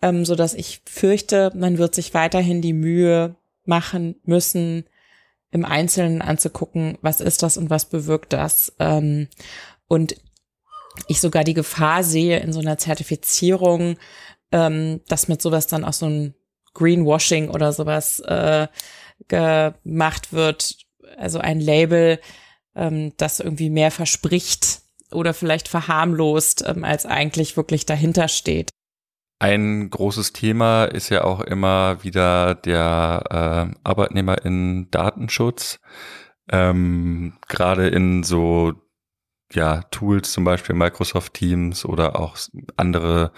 ähm, so dass ich fürchte, man wird sich weiterhin die Mühe machen müssen, im Einzelnen anzugucken, was ist das und was bewirkt das. Ähm, und ich sogar die Gefahr sehe in so einer Zertifizierung, ähm, dass mit sowas dann auch so ein Greenwashing oder sowas äh, gemacht wird. Also ein Label, ähm, das irgendwie mehr verspricht oder vielleicht verharmlost, ähm, als eigentlich wirklich dahinter steht. Ein großes Thema ist ja auch immer wieder der äh, Arbeitnehmer in Datenschutz. Ähm, Gerade in so ja, Tools, zum Beispiel Microsoft Teams oder auch andere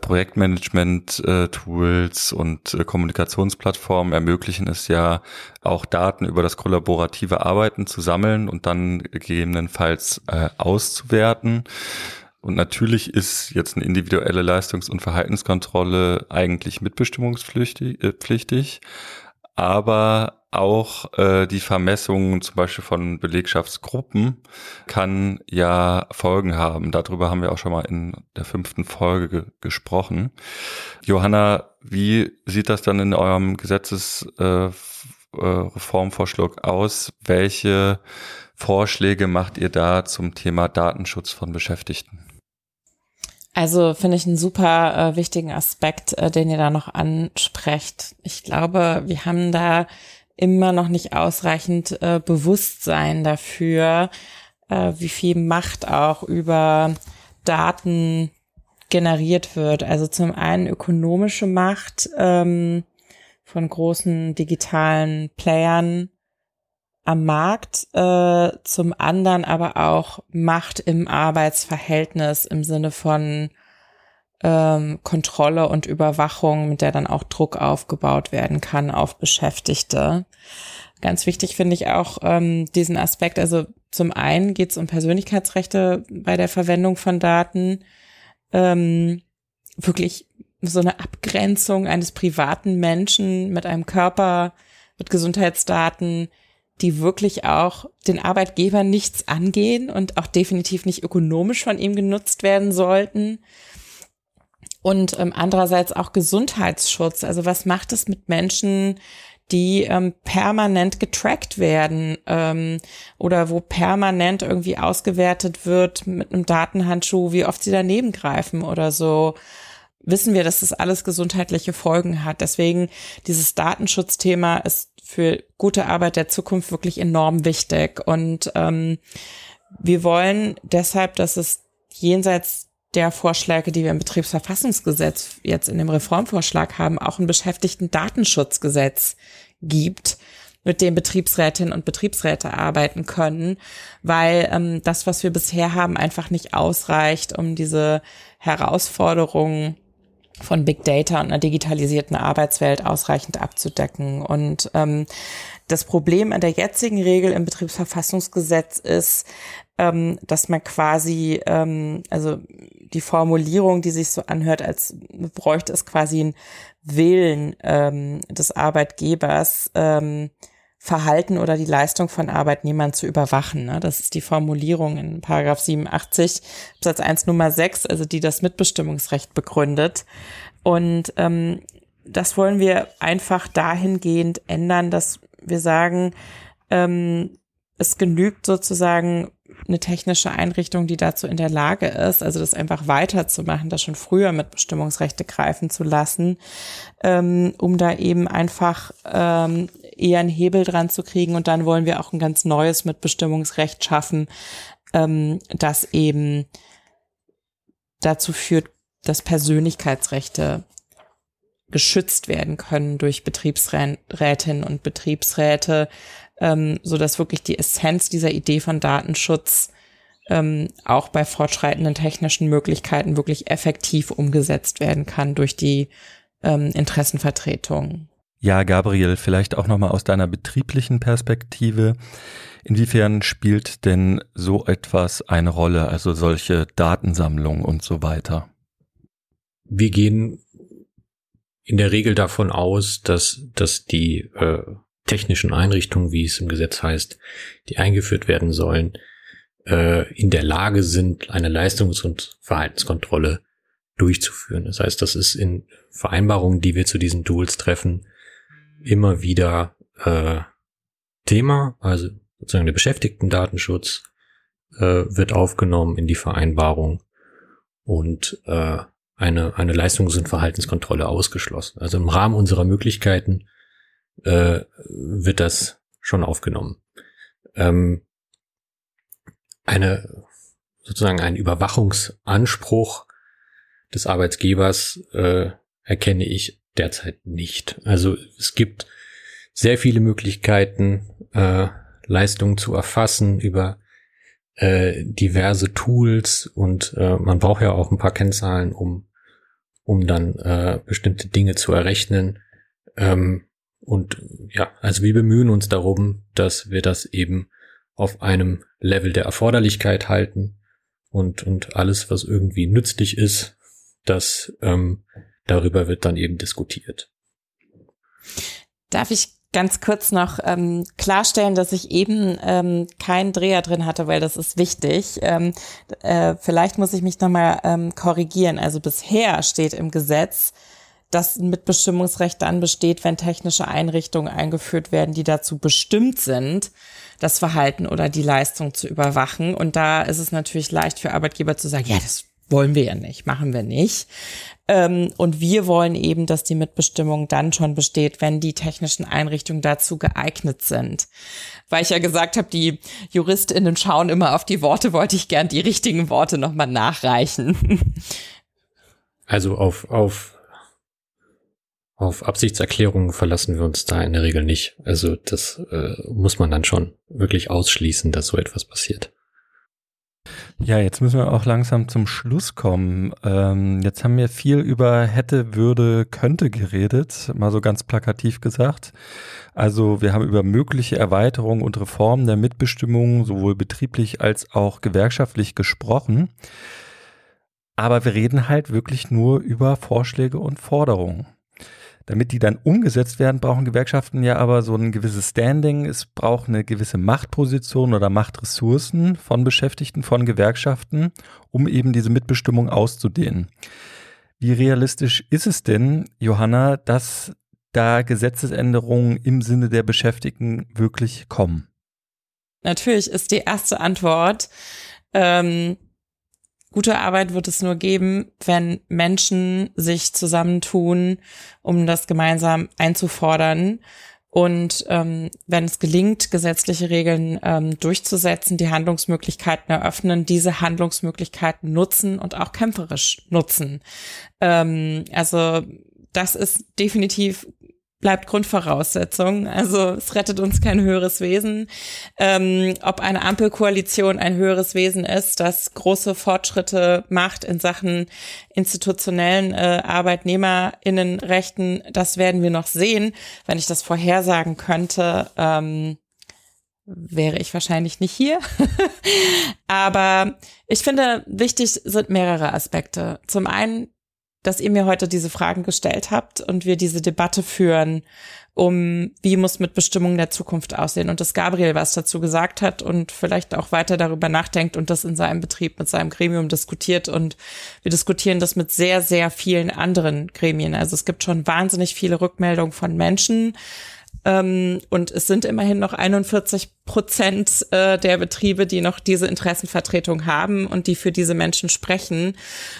Projektmanagement-Tools äh, und äh, Kommunikationsplattformen ermöglichen es ja auch Daten über das kollaborative Arbeiten zu sammeln und dann gegebenenfalls äh, auszuwerten. Und natürlich ist jetzt eine individuelle Leistungs- und Verhaltenskontrolle eigentlich mitbestimmungspflichtig, äh, aber auch äh, die Vermessung zum Beispiel von Belegschaftsgruppen kann ja Folgen haben. Darüber haben wir auch schon mal in der fünften Folge ge gesprochen. Johanna, wie sieht das dann in eurem Gesetzesreformvorschlag äh, aus? Welche Vorschläge macht ihr da zum Thema Datenschutz von Beschäftigten? Also finde ich einen super äh, wichtigen Aspekt, äh, den ihr da noch ansprecht. Ich glaube, wir haben da immer noch nicht ausreichend äh, Bewusstsein dafür, äh, wie viel Macht auch über Daten generiert wird. Also zum einen ökonomische Macht ähm, von großen digitalen Playern, am Markt, äh, zum anderen aber auch Macht im Arbeitsverhältnis im Sinne von ähm, Kontrolle und Überwachung, mit der dann auch Druck aufgebaut werden kann auf Beschäftigte. Ganz wichtig finde ich auch ähm, diesen Aspekt, also zum einen geht es um Persönlichkeitsrechte bei der Verwendung von Daten, ähm, wirklich so eine Abgrenzung eines privaten Menschen mit einem Körper, mit Gesundheitsdaten, die wirklich auch den Arbeitgeber nichts angehen und auch definitiv nicht ökonomisch von ihm genutzt werden sollten. Und ähm, andererseits auch Gesundheitsschutz. Also was macht es mit Menschen, die ähm, permanent getrackt werden ähm, oder wo permanent irgendwie ausgewertet wird mit einem Datenhandschuh, wie oft sie daneben greifen oder so wissen wir, dass das alles gesundheitliche Folgen hat. Deswegen dieses Datenschutzthema ist für gute Arbeit der Zukunft wirklich enorm wichtig. Und ähm, wir wollen deshalb, dass es jenseits der Vorschläge, die wir im Betriebsverfassungsgesetz jetzt in dem Reformvorschlag haben, auch ein Beschäftigten-Datenschutzgesetz gibt, mit dem Betriebsrätinnen und Betriebsräte arbeiten können, weil ähm, das, was wir bisher haben, einfach nicht ausreicht, um diese Herausforderungen von Big Data und einer digitalisierten Arbeitswelt ausreichend abzudecken. Und ähm, das Problem an der jetzigen Regel im Betriebsverfassungsgesetz ist, ähm, dass man quasi, ähm, also die Formulierung, die sich so anhört, als bräuchte es quasi einen Willen ähm, des Arbeitgebers, ähm, Verhalten oder die Leistung von Arbeitnehmern zu überwachen. Ne? Das ist die Formulierung in Paragraph 87 Absatz 1 Nummer 6, also die das Mitbestimmungsrecht begründet. Und ähm, das wollen wir einfach dahingehend ändern, dass wir sagen, ähm, es genügt sozusagen eine technische Einrichtung, die dazu in der Lage ist, also das einfach weiterzumachen, das schon früher mit Bestimmungsrechte greifen zu lassen, ähm, um da eben einfach ähm, eher einen Hebel dran zu kriegen. Und dann wollen wir auch ein ganz neues Mitbestimmungsrecht schaffen, ähm, das eben dazu führt, dass Persönlichkeitsrechte geschützt werden können durch Betriebsrätinnen und Betriebsräte, ähm, so dass wirklich die Essenz dieser Idee von Datenschutz ähm, auch bei fortschreitenden technischen Möglichkeiten wirklich effektiv umgesetzt werden kann durch die ähm, Interessenvertretung. Ja, Gabriel, vielleicht auch nochmal aus deiner betrieblichen Perspektive. Inwiefern spielt denn so etwas eine Rolle, also solche Datensammlungen und so weiter? Wir gehen in der Regel davon aus, dass, dass die äh, technischen Einrichtungen, wie es im Gesetz heißt, die eingeführt werden sollen, äh, in der Lage sind, eine Leistungs- und Verhaltenskontrolle durchzuführen. Das heißt, das ist in Vereinbarungen, die wir zu diesen Tools treffen, immer wieder äh, Thema, also sozusagen der Beschäftigten-Datenschutz äh, wird aufgenommen in die Vereinbarung und äh, eine, eine Leistungs- und Verhaltenskontrolle ausgeschlossen. Also im Rahmen unserer Möglichkeiten äh, wird das schon aufgenommen. Ähm, eine sozusagen ein Überwachungsanspruch des Arbeitgebers äh, erkenne ich derzeit nicht. Also es gibt sehr viele Möglichkeiten, äh, Leistungen zu erfassen über äh, diverse Tools und äh, man braucht ja auch ein paar Kennzahlen, um, um dann äh, bestimmte Dinge zu errechnen. Ähm, und ja, also wir bemühen uns darum, dass wir das eben auf einem Level der Erforderlichkeit halten und, und alles, was irgendwie nützlich ist, das ähm, darüber wird dann eben diskutiert. Darf ich ganz kurz noch ähm, klarstellen, dass ich eben ähm, keinen Dreher drin hatte, weil das ist wichtig. Ähm, äh, vielleicht muss ich mich nochmal ähm, korrigieren. Also bisher steht im Gesetz, dass ein Mitbestimmungsrecht dann besteht, wenn technische Einrichtungen eingeführt werden, die dazu bestimmt sind, das Verhalten oder die Leistung zu überwachen. Und da ist es natürlich leicht für Arbeitgeber zu sagen, ja, das wollen wir ja nicht, machen wir nicht. Ähm, und wir wollen eben, dass die Mitbestimmung dann schon besteht, wenn die technischen Einrichtungen dazu geeignet sind. Weil ich ja gesagt habe, die JuristInnen schauen immer auf die Worte, wollte ich gern die richtigen Worte nochmal nachreichen. *laughs* Also auf, auf, auf Absichtserklärungen verlassen wir uns da in der Regel nicht. Also das äh, muss man dann schon wirklich ausschließen, dass so etwas passiert. Ja, jetzt müssen wir auch langsam zum Schluss kommen. Ähm, jetzt haben wir viel über hätte, würde, könnte geredet, mal so ganz plakativ gesagt. Also wir haben über mögliche Erweiterungen und Reformen der Mitbestimmung sowohl betrieblich als auch gewerkschaftlich gesprochen. Aber wir reden halt wirklich nur über Vorschläge und Forderungen. Damit die dann umgesetzt werden, brauchen Gewerkschaften ja aber so ein gewisses Standing. Es braucht eine gewisse Machtposition oder Machtressourcen von Beschäftigten, von Gewerkschaften, um eben diese Mitbestimmung auszudehnen. Wie realistisch ist es denn, Johanna, dass da Gesetzesänderungen im Sinne der Beschäftigten wirklich kommen? Natürlich ist die erste Antwort, ähm, Gute Arbeit wird es nur geben, wenn Menschen sich zusammentun, um das gemeinsam einzufordern Und ähm, wenn es gelingt, gesetzliche Regeln ähm, durchzusetzen, die Handlungsmöglichkeiten eröffnen, diese Handlungsmöglichkeiten nutzen und auch kämpferisch nutzen. Ähm, also das ist definitiv bleibt Grundvoraussetzung. Also es rettet uns kein höheres Wesen. Ähm, ob eine Ampelkoalition ein höheres Wesen ist, das große Fortschritte macht in Sachen institutionellen äh, Arbeitnehmerinnenrechten, das werden wir noch sehen. Wenn ich das vorhersagen könnte, ähm, wäre ich wahrscheinlich nicht hier. *laughs* Aber ich finde, wichtig sind mehrere Aspekte. Zum einen dass ihr mir heute diese Fragen gestellt habt und wir diese Debatte führen, um wie muss Mitbestimmung der Zukunft aussehen und dass Gabriel was dazu gesagt hat und vielleicht auch weiter darüber nachdenkt und das in seinem Betrieb mit seinem Gremium diskutiert und wir diskutieren das mit sehr, sehr vielen anderen Gremien. Also es gibt schon wahnsinnig viele Rückmeldungen von Menschen, ähm, und es sind immerhin noch 41 Prozent äh, der Betriebe, die noch diese Interessenvertretung haben und die für diese Menschen sprechen.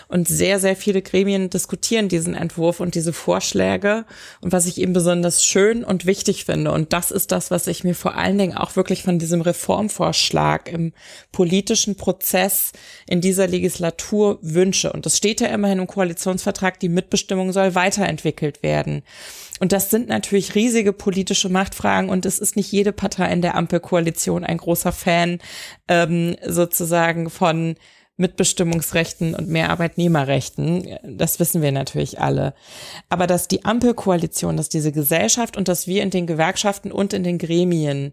Und sehr, sehr viele Gremien diskutieren diesen Entwurf und diese Vorschläge. Und was ich eben besonders schön und wichtig finde, und das ist das, was ich mir vor allen Dingen auch wirklich von diesem Reformvorschlag im politischen Prozess in dieser Legislatur wünsche. Und das steht ja immerhin im Koalitionsvertrag, die Mitbestimmung soll weiterentwickelt werden. Und das sind natürlich riesige politische Machtfragen und es ist nicht jede Partei in der Ampelkoalition ein großer Fan ähm, sozusagen von Mitbestimmungsrechten und mehr Arbeitnehmerrechten. Das wissen wir natürlich alle. Aber dass die Ampelkoalition, dass diese Gesellschaft und dass wir in den Gewerkschaften und in den Gremien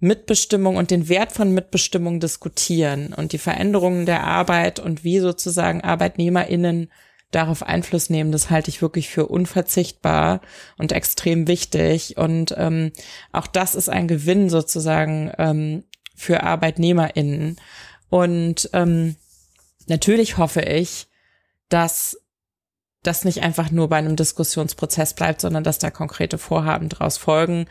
Mitbestimmung und den Wert von Mitbestimmung diskutieren und die Veränderungen der Arbeit und wie sozusagen ArbeitnehmerInnen darauf Einfluss nehmen, das halte ich wirklich für unverzichtbar und extrem wichtig. Und ähm, auch das ist ein Gewinn sozusagen ähm, für ArbeitnehmerInnen. Und ähm, natürlich hoffe ich, dass das nicht einfach nur bei einem Diskussionsprozess bleibt, sondern dass da konkrete Vorhaben daraus folgen.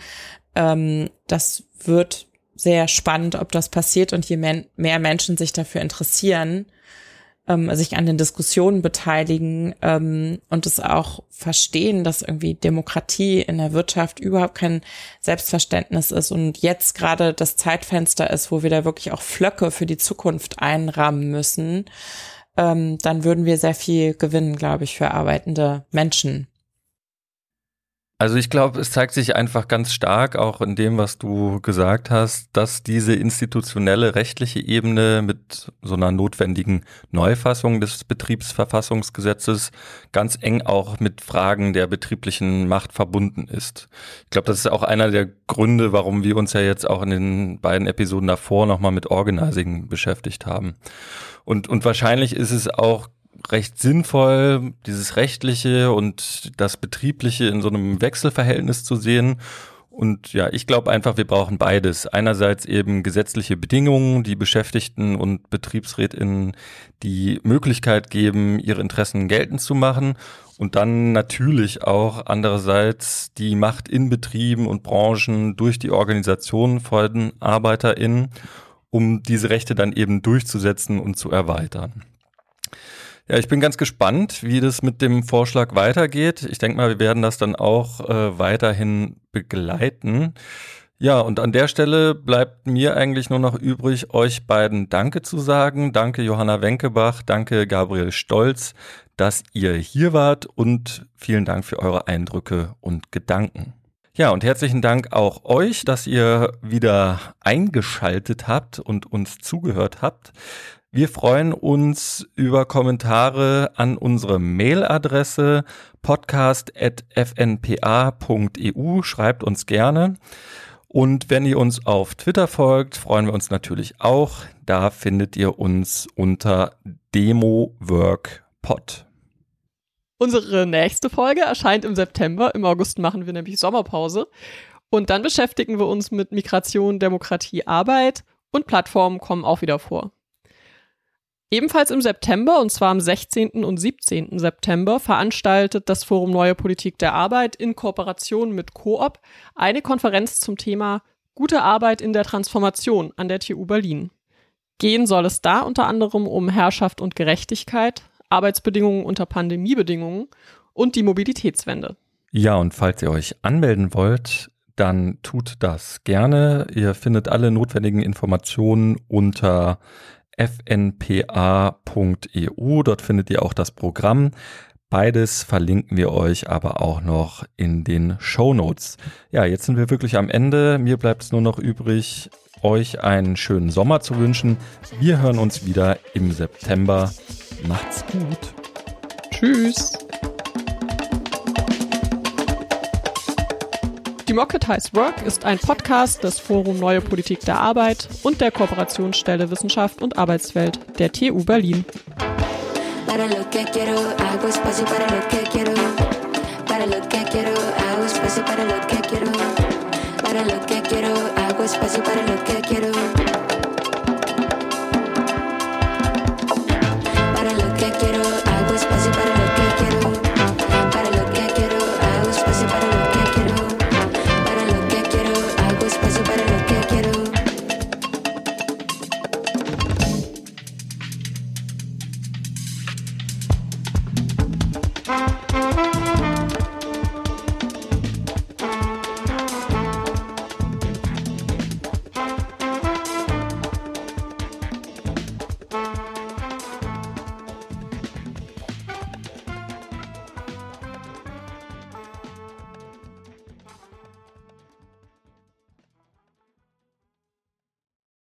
Ähm, das wird sehr spannend, ob das passiert und je mehr Menschen sich dafür interessieren, ähm, sich an den Diskussionen beteiligen ähm, und es auch verstehen, dass irgendwie Demokratie in der Wirtschaft überhaupt kein Selbstverständnis ist und jetzt gerade das Zeitfenster ist, wo wir da wirklich auch Flöcke für die Zukunft einrahmen müssen, ähm, dann würden wir sehr viel gewinnen, glaube ich, für arbeitende Menschen. Also ich glaube, es zeigt sich einfach ganz stark auch in dem, was du gesagt hast, dass diese institutionelle rechtliche Ebene mit so einer notwendigen Neufassung des Betriebsverfassungsgesetzes ganz eng auch mit Fragen der betrieblichen Macht verbunden ist. Ich glaube, das ist auch einer der Gründe, warum wir uns ja jetzt auch in den beiden Episoden davor nochmal mit Organizing beschäftigt haben. Und, und wahrscheinlich ist es auch recht sinnvoll, dieses rechtliche und das betriebliche in so einem Wechselverhältnis zu sehen. Und ja, ich glaube einfach, wir brauchen beides. Einerseits eben gesetzliche Bedingungen, die Beschäftigten und Betriebsrätinnen die Möglichkeit geben, ihre Interessen geltend zu machen. Und dann natürlich auch andererseits die Macht in Betrieben und Branchen durch die Organisation von ArbeiterInnen, um diese Rechte dann eben durchzusetzen und zu erweitern. Ja, ich bin ganz gespannt, wie das mit dem Vorschlag weitergeht. Ich denke mal, wir werden das dann auch äh, weiterhin begleiten. Ja, und an der Stelle bleibt mir eigentlich nur noch übrig, euch beiden Danke zu sagen. Danke Johanna Wenkebach, danke Gabriel Stolz, dass ihr hier wart und vielen Dank für eure Eindrücke und Gedanken. Ja, und herzlichen Dank auch euch, dass ihr wieder eingeschaltet habt und uns zugehört habt. Wir freuen uns über Kommentare an unsere Mailadresse podcast.fnpa.eu. Schreibt uns gerne. Und wenn ihr uns auf Twitter folgt, freuen wir uns natürlich auch. Da findet ihr uns unter DemoWorkPod. Unsere nächste Folge erscheint im September. Im August machen wir nämlich Sommerpause. Und dann beschäftigen wir uns mit Migration, Demokratie, Arbeit und Plattformen kommen auch wieder vor. Ebenfalls im September, und zwar am 16. und 17. September, veranstaltet das Forum Neue Politik der Arbeit in Kooperation mit Coop eine Konferenz zum Thema Gute Arbeit in der Transformation an der TU Berlin. Gehen soll es da unter anderem um Herrschaft und Gerechtigkeit, Arbeitsbedingungen unter Pandemiebedingungen und die Mobilitätswende. Ja, und falls ihr euch anmelden wollt, dann tut das gerne. Ihr findet alle notwendigen Informationen unter fnpa.eu. Dort findet ihr auch das Programm. Beides verlinken wir euch aber auch noch in den Show Notes. Ja, jetzt sind wir wirklich am Ende. Mir bleibt es nur noch übrig, euch einen schönen Sommer zu wünschen. Wir hören uns wieder im September. Macht's gut. Tschüss. Democratize Work ist ein Podcast des Forum Neue Politik der Arbeit und der Kooperationsstelle Wissenschaft und Arbeitswelt der TU Berlin. Para lo que quiero, hago espacio para lo que quiero.